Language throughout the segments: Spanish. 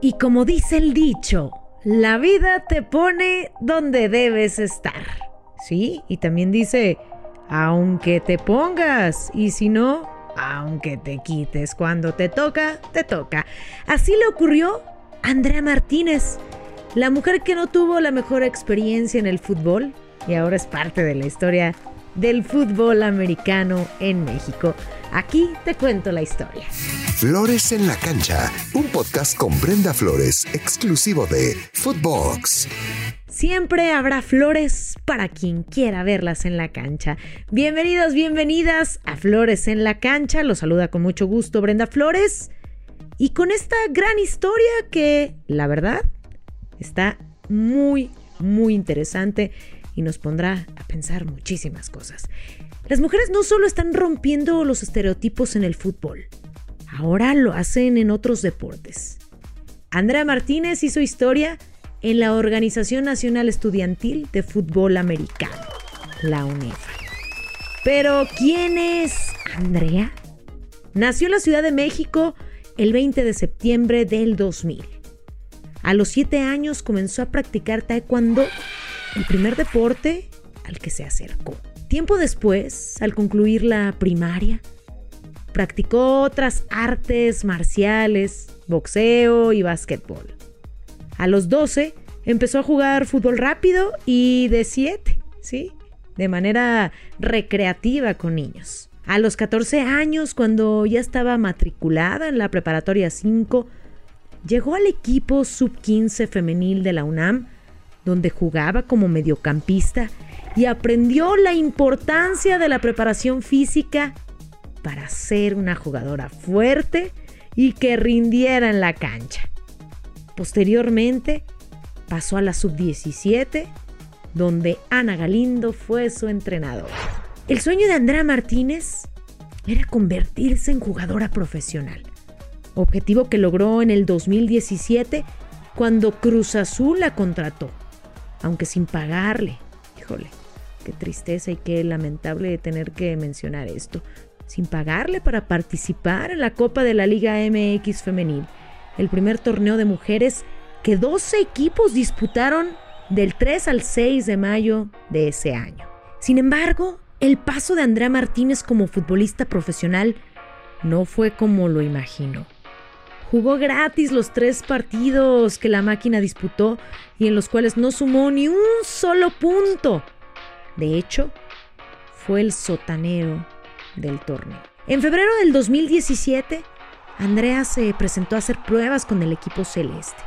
Y como dice el dicho, la vida te pone donde debes estar. ¿Sí? Y también dice, aunque te pongas, y si no, aunque te quites. Cuando te toca, te toca. Así le ocurrió a Andrea Martínez, la mujer que no tuvo la mejor experiencia en el fútbol y ahora es parte de la historia del fútbol americano en México. Aquí te cuento la historia. Flores en la cancha, un podcast con Brenda Flores, exclusivo de Footbox. Siempre habrá flores para quien quiera verlas en la cancha. Bienvenidos, bienvenidas a Flores en la cancha. Los saluda con mucho gusto Brenda Flores. Y con esta gran historia que, la verdad, está muy, muy interesante y nos pondrá a pensar muchísimas cosas. Las mujeres no solo están rompiendo los estereotipos en el fútbol, ahora lo hacen en otros deportes. Andrea Martínez hizo historia en la Organización Nacional Estudiantil de Fútbol Americano, la UNEFA. Pero, ¿quién es Andrea? Nació en la Ciudad de México el 20 de septiembre del 2000. A los 7 años comenzó a practicar taekwondo, el primer deporte al que se acercó. Tiempo después, al concluir la primaria, practicó otras artes marciales, boxeo y básquetbol. A los 12 empezó a jugar fútbol rápido y de 7, ¿sí? De manera recreativa con niños. A los 14 años, cuando ya estaba matriculada en la preparatoria 5, llegó al equipo sub-15 femenil de la UNAM, donde jugaba como mediocampista y aprendió la importancia de la preparación física para ser una jugadora fuerte y que rindiera en la cancha. Posteriormente pasó a la sub-17, donde Ana Galindo fue su entrenadora. El sueño de Andrea Martínez era convertirse en jugadora profesional, objetivo que logró en el 2017 cuando Cruz Azul la contrató, aunque sin pagarle. Híjole, qué tristeza y qué lamentable tener que mencionar esto. Sin pagarle para participar en la Copa de la Liga MX Femenil, el primer torneo de mujeres que 12 equipos disputaron del 3 al 6 de mayo de ese año. Sin embargo, el paso de Andrea Martínez como futbolista profesional no fue como lo imaginó. Jugó gratis los tres partidos que la máquina disputó y en los cuales no sumó ni un solo punto. De hecho, fue el sotanero del torneo. En febrero del 2017, Andrea se presentó a hacer pruebas con el equipo celeste.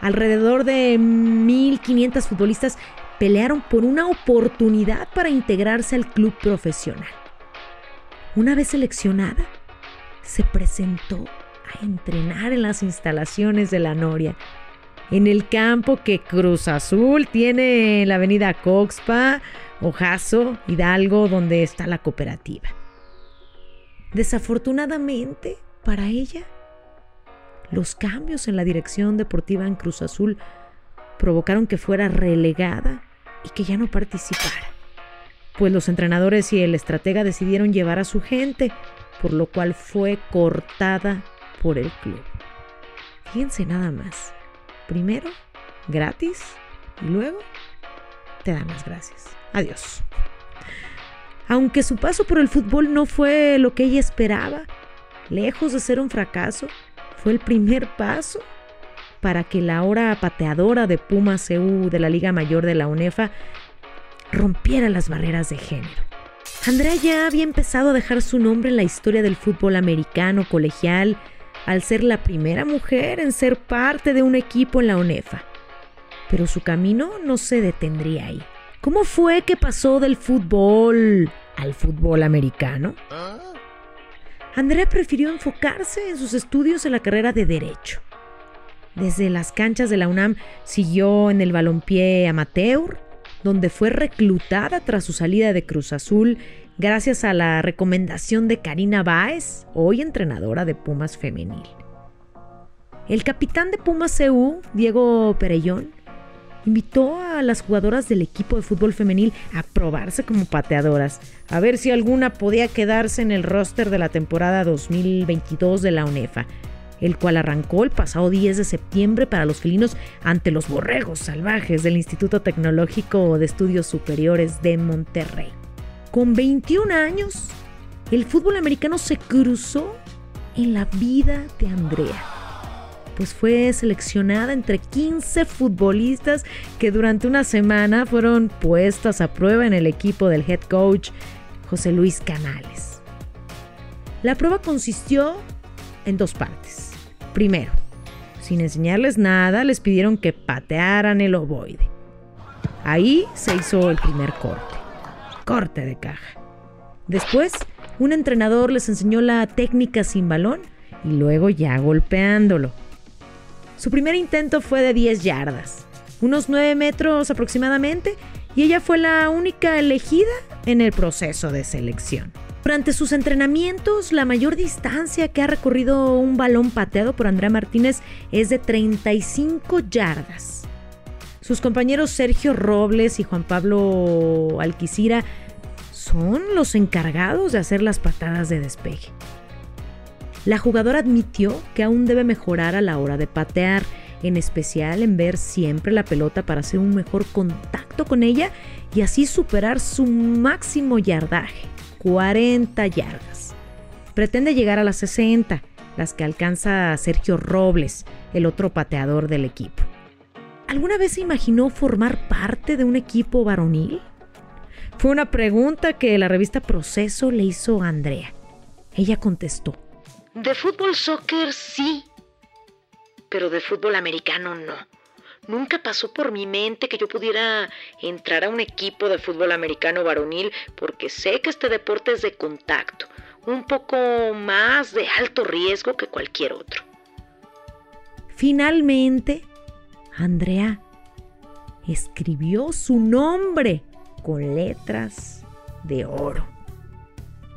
Alrededor de 1.500 futbolistas pelearon por una oportunidad para integrarse al club profesional. Una vez seleccionada, se presentó a entrenar en las instalaciones de la Noria en el campo que Cruz Azul tiene en la avenida Coxpa, Ojazo, Hidalgo, donde está la cooperativa. Desafortunadamente para ella, los cambios en la dirección deportiva en Cruz Azul provocaron que fuera relegada y que ya no participara. Pues los entrenadores y el estratega decidieron llevar a su gente, por lo cual fue cortada por el club. Fíjense nada más. Primero, gratis y luego te dan las gracias. Adiós. Aunque su paso por el fútbol no fue lo que ella esperaba, lejos de ser un fracaso, fue el primer paso para que la hora pateadora de Puma CU de la Liga Mayor de la UNEFA rompiera las barreras de género. Andrea ya había empezado a dejar su nombre en la historia del fútbol americano colegial al ser la primera mujer en ser parte de un equipo en la UNEFA. Pero su camino no se detendría ahí. ¿Cómo fue que pasó del fútbol al fútbol americano? Andrea prefirió enfocarse en sus estudios en la carrera de Derecho. Desde las canchas de la UNAM siguió en el balompié amateur, donde fue reclutada tras su salida de Cruz Azul gracias a la recomendación de Karina Báez, hoy entrenadora de Pumas Femenil. El capitán de Pumas CU, Diego Perellón, invitó a las jugadoras del equipo de fútbol femenil a probarse como pateadoras, a ver si alguna podía quedarse en el roster de la temporada 2022 de la UNEFA. el cual arrancó el pasado 10 de septiembre para los felinos ante los borregos salvajes del Instituto Tecnológico de Estudios Superiores de Monterrey. Con 21 años, el fútbol americano se cruzó en la vida de Andrea, pues fue seleccionada entre 15 futbolistas que durante una semana fueron puestas a prueba en el equipo del head coach José Luis Canales. La prueba consistió en dos partes. Primero, sin enseñarles nada, les pidieron que patearan el ovoide. Ahí se hizo el primer corte. Corte de caja. Después, un entrenador les enseñó la técnica sin balón y luego ya golpeándolo. Su primer intento fue de 10 yardas, unos 9 metros aproximadamente, y ella fue la única elegida en el proceso de selección. Durante sus entrenamientos, la mayor distancia que ha recorrido un balón pateado por Andrea Martínez es de 35 yardas. Sus compañeros Sergio Robles y Juan Pablo Alquicira son los encargados de hacer las patadas de despeje. La jugadora admitió que aún debe mejorar a la hora de patear, en especial en ver siempre la pelota para hacer un mejor contacto con ella y así superar su máximo yardaje. 40 yardas. Pretende llegar a las 60, las que alcanza Sergio Robles, el otro pateador del equipo. ¿Alguna vez se imaginó formar parte de un equipo varonil? Fue una pregunta que la revista Proceso le hizo a Andrea. Ella contestó. De fútbol soccer sí, pero de fútbol americano no. Nunca pasó por mi mente que yo pudiera entrar a un equipo de fútbol americano varonil porque sé que este deporte es de contacto, un poco más de alto riesgo que cualquier otro. Finalmente, Andrea escribió su nombre con letras de oro.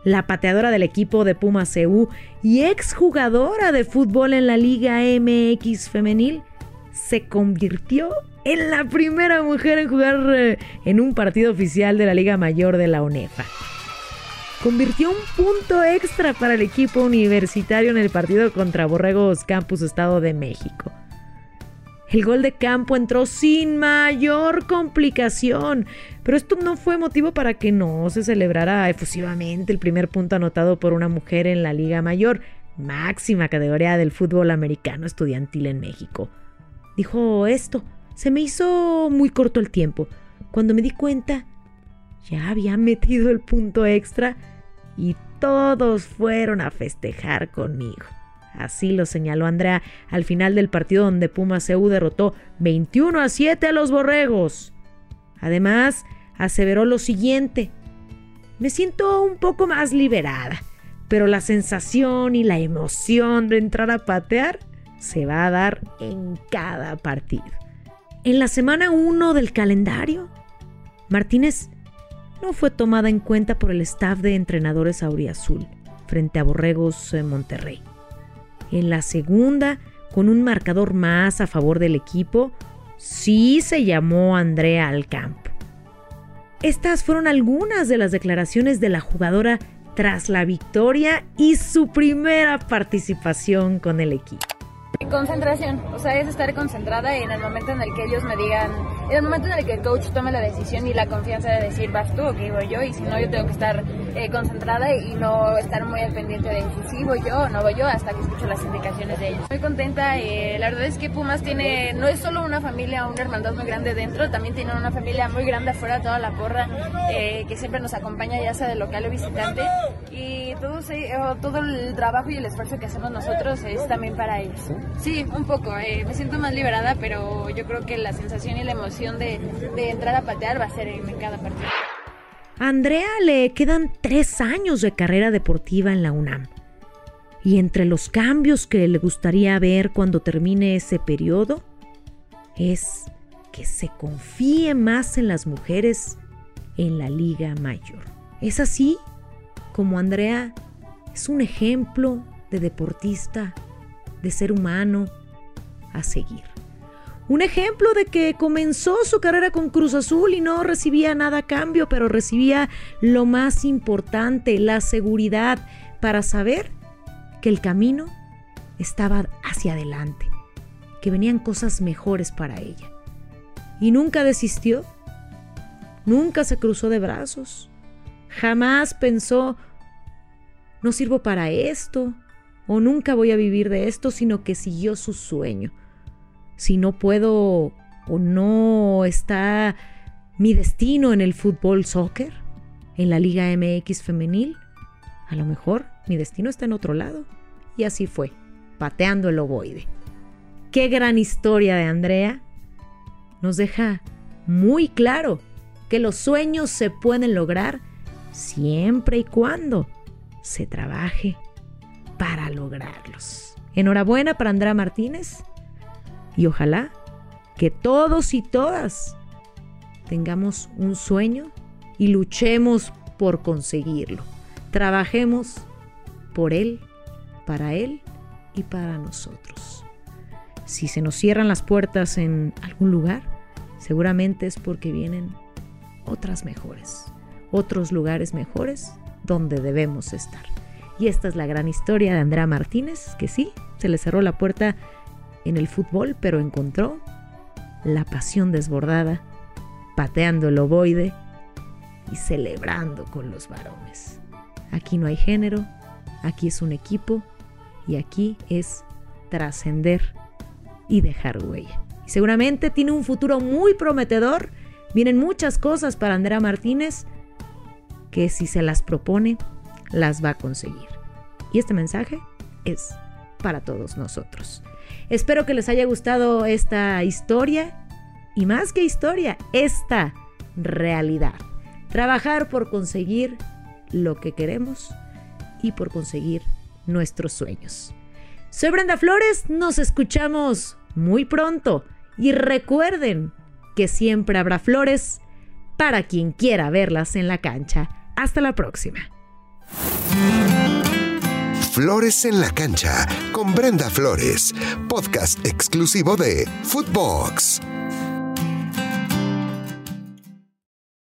La pateadora del equipo de Puma CU y exjugadora de fútbol en la Liga MX femenil se convirtió en la primera mujer en jugar eh, en un partido oficial de la Liga Mayor de la UNEFA. Convirtió un punto extra para el equipo universitario en el partido contra Borregos Campus Estado de México. El gol de campo entró sin mayor complicación, pero esto no fue motivo para que no se celebrara efusivamente el primer punto anotado por una mujer en la Liga Mayor, máxima categoría del fútbol americano estudiantil en México dijo esto. Se me hizo muy corto el tiempo. Cuando me di cuenta, ya había metido el punto extra y todos fueron a festejar conmigo. Así lo señaló Andrea al final del partido donde Puma CU derrotó 21 a 7 a los Borregos. Además, aseveró lo siguiente. Me siento un poco más liberada, pero la sensación y la emoción de entrar a patear se va a dar en cada partido. En la semana 1 del calendario, Martínez no fue tomada en cuenta por el staff de entrenadores auriazul frente a Borregos en Monterrey. En la segunda, con un marcador más a favor del equipo, sí se llamó Andrea al campo. Estas fueron algunas de las declaraciones de la jugadora tras la victoria y su primera participación con el equipo. Concentración, o sea, es estar concentrada en el momento en el que ellos me digan, en el momento en el que el coach tome la decisión y la confianza de decir, vas tú o que voy yo, y si no, yo tengo que estar eh, concentrada y no estar muy al pendiente de si voy yo o no voy yo hasta que escucho las indicaciones de ellos. Muy contenta, eh, la verdad es que Pumas tiene, no es solo una familia, una hermandad muy grande dentro, también tiene una familia muy grande afuera, toda la porra, eh, que siempre nos acompaña, ya sea de local o visitante, y todo, todo el trabajo y el esfuerzo que hacemos nosotros es también para ellos. Sí, un poco. Eh, me siento más liberada, pero yo creo que la sensación y la emoción de, entrar a patear va a ser en cada partido. A Andrea le quedan tres años de carrera deportiva en la UNAM. Y entre los cambios que le gustaría ver cuando termine ese periodo es que se confíe más en las mujeres en la Liga Mayor. Es así como Andrea es un ejemplo de deportista de ser humano a seguir. Un ejemplo de que comenzó su carrera con Cruz Azul y no recibía nada a cambio, pero recibía lo más importante, la seguridad para saber que el camino estaba hacia adelante, que venían cosas mejores para ella. Y nunca desistió, nunca se cruzó de brazos, jamás pensó, no sirvo para esto, o nunca voy a vivir de esto, sino que siguió su sueño. Si no puedo o no está mi destino en el fútbol soccer, en la Liga MX femenil, a lo mejor mi destino está en otro lado. Y así fue, pateando el ovoide. Qué gran historia de Andrea. Nos deja muy claro que los sueños se pueden lograr siempre y cuando se trabaje lograrlos. Enhorabuena para Andrea Martínez y ojalá que todos y todas tengamos un sueño y luchemos por conseguirlo. Trabajemos por él, para él y para nosotros. Si se nos cierran las puertas en algún lugar, seguramente es porque vienen otras mejores, otros lugares mejores donde debemos estar. Y esta es la gran historia de Andrea Martínez, que sí, se le cerró la puerta en el fútbol, pero encontró la pasión desbordada, pateando el ovoide y celebrando con los varones. Aquí no hay género, aquí es un equipo y aquí es trascender y dejar huella. Y seguramente tiene un futuro muy prometedor. Vienen muchas cosas para Andrea Martínez que si se las propone, las va a conseguir. Y este mensaje es para todos nosotros. Espero que les haya gustado esta historia y más que historia, esta realidad. Trabajar por conseguir lo que queremos y por conseguir nuestros sueños. Soy Brenda Flores, nos escuchamos muy pronto y recuerden que siempre habrá flores para quien quiera verlas en la cancha. Hasta la próxima. Flores en la cancha con Brenda Flores, podcast exclusivo de Footbox.